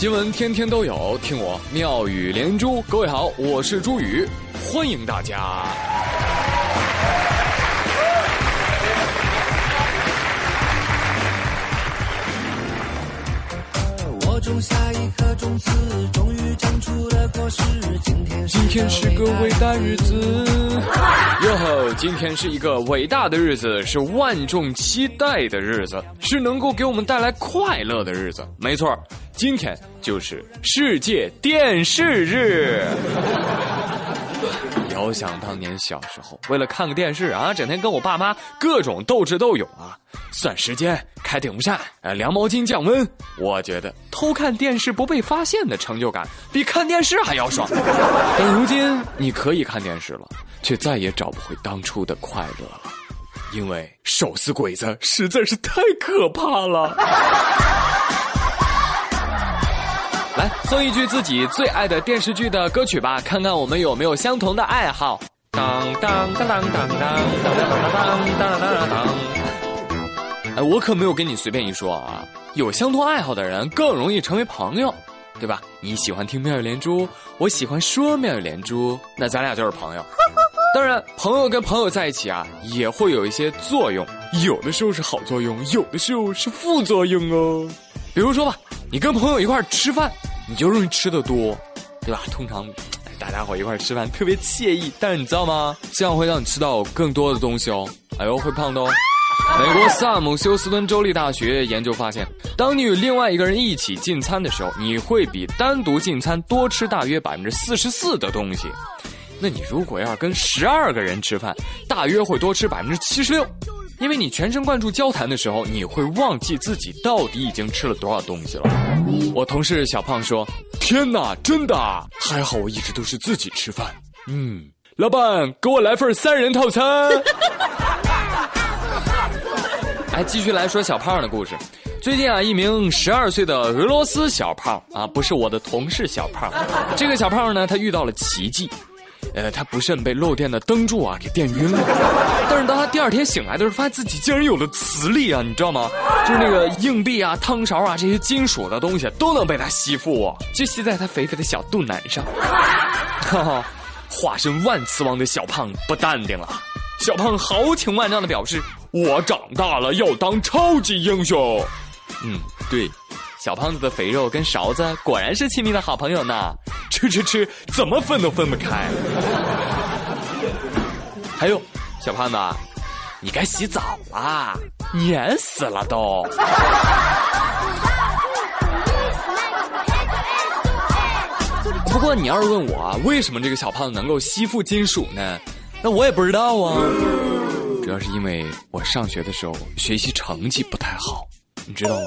新闻天天都有，听我妙语连珠。各位好，我是朱宇，欢迎大家。种下一颗种子，终于长出了果实。今天今天是个伟大日子，哟吼！今天是一个伟大的日子，是万众期待的日子，是能够给我们带来快乐的日子。没错。今天就是世界电视日。遥想当年小时候，为了看个电视啊，整天跟我爸妈各种斗智斗勇啊，算时间、开电风扇、呃凉毛巾降温。我觉得偷看电视不被发现的成就感，比看电视还要爽。但如今你可以看电视了，却再也找不回当初的快乐了，因为手撕鬼子实在是太可怕了。来哼一句自己最爱的电视剧的歌曲吧，看看我们有没有相同的爱好。当当当当当当当当当当当当。哎，我可没有跟你随便一说啊，有相同爱好的人更容易成为朋友，对吧？你喜欢听妙语连珠，我喜欢说妙语连珠，那咱俩就是朋友。当然，朋友跟朋友在一起啊，也会有一些作用，有的时候是好作用，有的时候是副作用哦。比如说吧，你跟朋友一块吃饭。你就容易吃的多，对吧？通常大家伙一块吃饭特别惬意，但是你知道吗？这样会让你吃到更多的东西哦，哎呦会胖的哦。美国萨姆休斯敦州立大学研究发现，当你与另外一个人一起进餐的时候，你会比单独进餐多吃大约百分之四十四的东西。那你如果要跟十二个人吃饭，大约会多吃百分之七十六。因为你全神贯注交谈的时候，你会忘记自己到底已经吃了多少东西了。我同事小胖说：“天哪，真的！还好我一直都是自己吃饭。”嗯，老板，给我来份三人套餐。哎，继续来说小胖的故事。最近啊，一名十二岁的俄罗斯小胖啊，不是我的同事小胖，这个小胖呢，他遇到了奇迹。呃，他不慎被漏电的灯柱啊给电晕了，但是当他第二天醒来的时候，发现自己竟然有了磁力啊，你知道吗？就是那个硬币啊、汤勺啊这些金属的东西都能被他吸附，就吸在他肥肥的小肚腩上。哈哈，化身万磁王的小胖不淡定了，小胖豪情万丈的表示：“我长大了要当超级英雄。”嗯，对。小胖子的肥肉跟勺子果然是亲密的好朋友呢，吃吃吃，怎么分都分不开。还有，小胖子，你该洗澡啦，黏死了都。不过你要是问我为什么这个小胖子能够吸附金属呢？那我也不知道啊。主要是因为我上学的时候学习成绩不太好，你知道吗？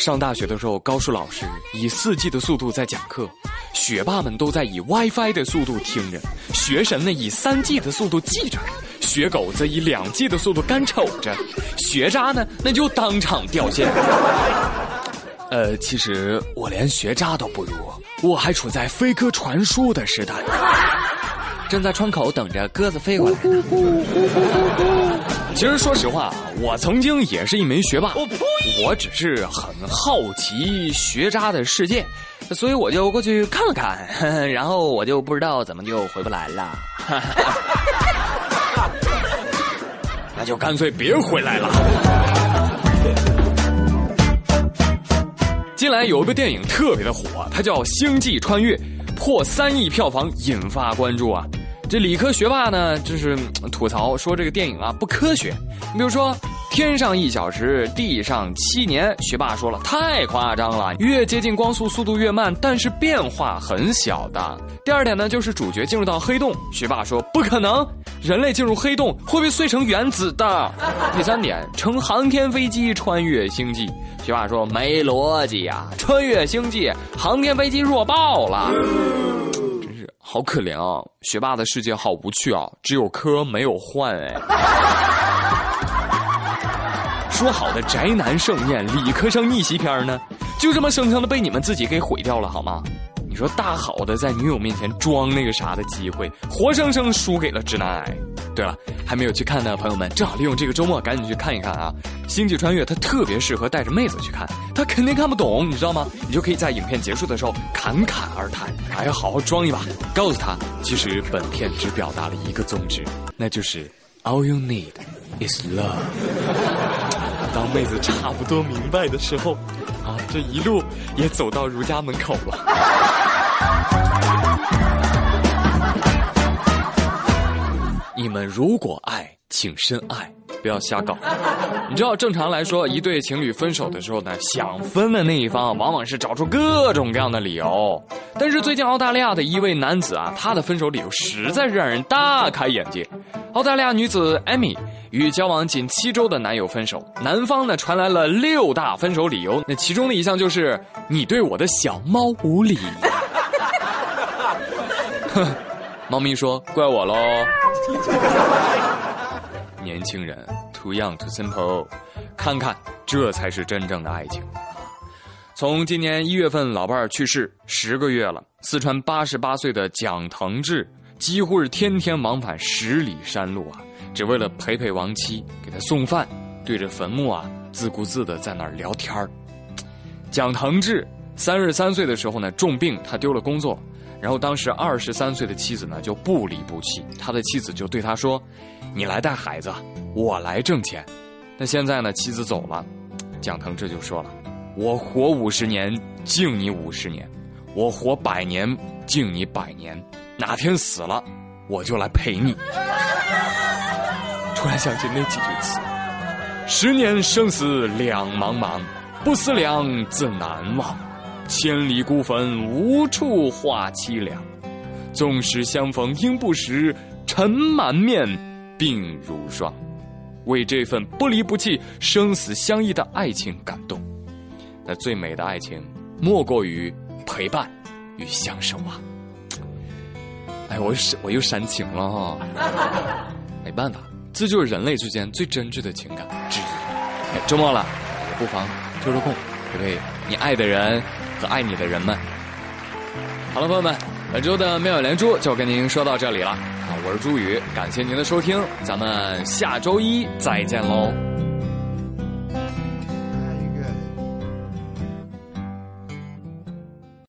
上大学的时候，高数老师以四 G 的速度在讲课，学霸们都在以 WiFi 的速度听着，学神呢以三 G 的速度记着，学狗则以两 G 的速度干瞅着，学渣呢那就当场掉线。呃，其实我连学渣都不如，我还处在飞鸽传书的时代。正在窗口等着鸽子飞过来。其实说实话，我曾经也是一枚学霸。我只是很好奇学渣的世界，所以我就过去看了看，然后我就不知道怎么就回不来了。那就干脆别回来了。近来有一部电影特别的火，它叫《星际穿越》，破三亿票房，引发关注啊。这理科学霸呢，就是吐槽说这个电影啊不科学。你比如说，天上一小时，地上七年。学霸说了，太夸张了，越接近光速速度越慢，但是变化很小的。第二点呢，就是主角进入到黑洞，学霸说不可能，人类进入黑洞会被碎成原子的。第三点，乘航天飞机穿越星际，学霸说没逻辑呀，穿越星际，航天飞机弱爆了。好可怜啊！学霸的世界好无趣啊，只有科没有换哎。说好的宅男盛宴、理科生逆袭片呢？就这么生生的被你们自己给毁掉了好吗？你说大好的在女友面前装那个啥的机会，活生生输给了直男癌。对了，还没有去看的朋友们，正好利用这个周末赶紧去看一看啊！《星际穿越》它特别适合带着妹子去看，她肯定看不懂，你知道吗？你就可以在影片结束的时候侃侃而谈，还要好好装一把，告诉她，其实本片只表达了一个宗旨，那就是 All you need is love。当妹子差不多明白的时候，啊，这一路也走到如家门口了。你们如果爱，请深爱，不要瞎搞。你知道，正常来说，一对情侣分手的时候呢，想分的那一方往往是找出各种各样的理由。但是最近澳大利亚的一位男子啊，他的分手理由实在是让人大开眼界。澳大利亚女子艾米与交往仅七周的男友分手，男方呢传来了六大分手理由，那其中的一项就是你对我的小猫无礼。猫咪说怪我喽。年轻人，too young too simple，看看，这才是真正的爱情。从今年一月份老伴儿去世十个月了，四川八十八岁的蒋腾志几乎是天天往返十里山路啊，只为了陪陪亡妻，给他送饭，对着坟墓啊自顾自的在那儿聊天儿。蒋腾志三十三岁的时候呢，重病，他丢了工作。然后当时二十三岁的妻子呢就不离不弃，他的妻子就对他说：“你来带孩子，我来挣钱。”那现在呢，妻子走了，蒋腾志就说了：“我活五十年敬你五十年，我活百年敬你百年，哪天死了我就来陪你。”突然想起那几句词：“十年生死两茫茫，不思量，自难忘。”千里孤坟，无处话凄凉。纵使相逢应不识，尘满面，鬓如霜。为这份不离不弃、生死相依的爱情感动。那最美的爱情，莫过于陪伴与相守啊！哎，我又我又煽情了哈。没办法，这就是人类之间最真挚的情感之一。周末了，也不妨抽抽空陪陪你爱的人。和爱你的人们，好了，朋友们，本周的妙语连珠就跟您说到这里了啊！我是朱宇，感谢您的收听，咱们下周一再见喽。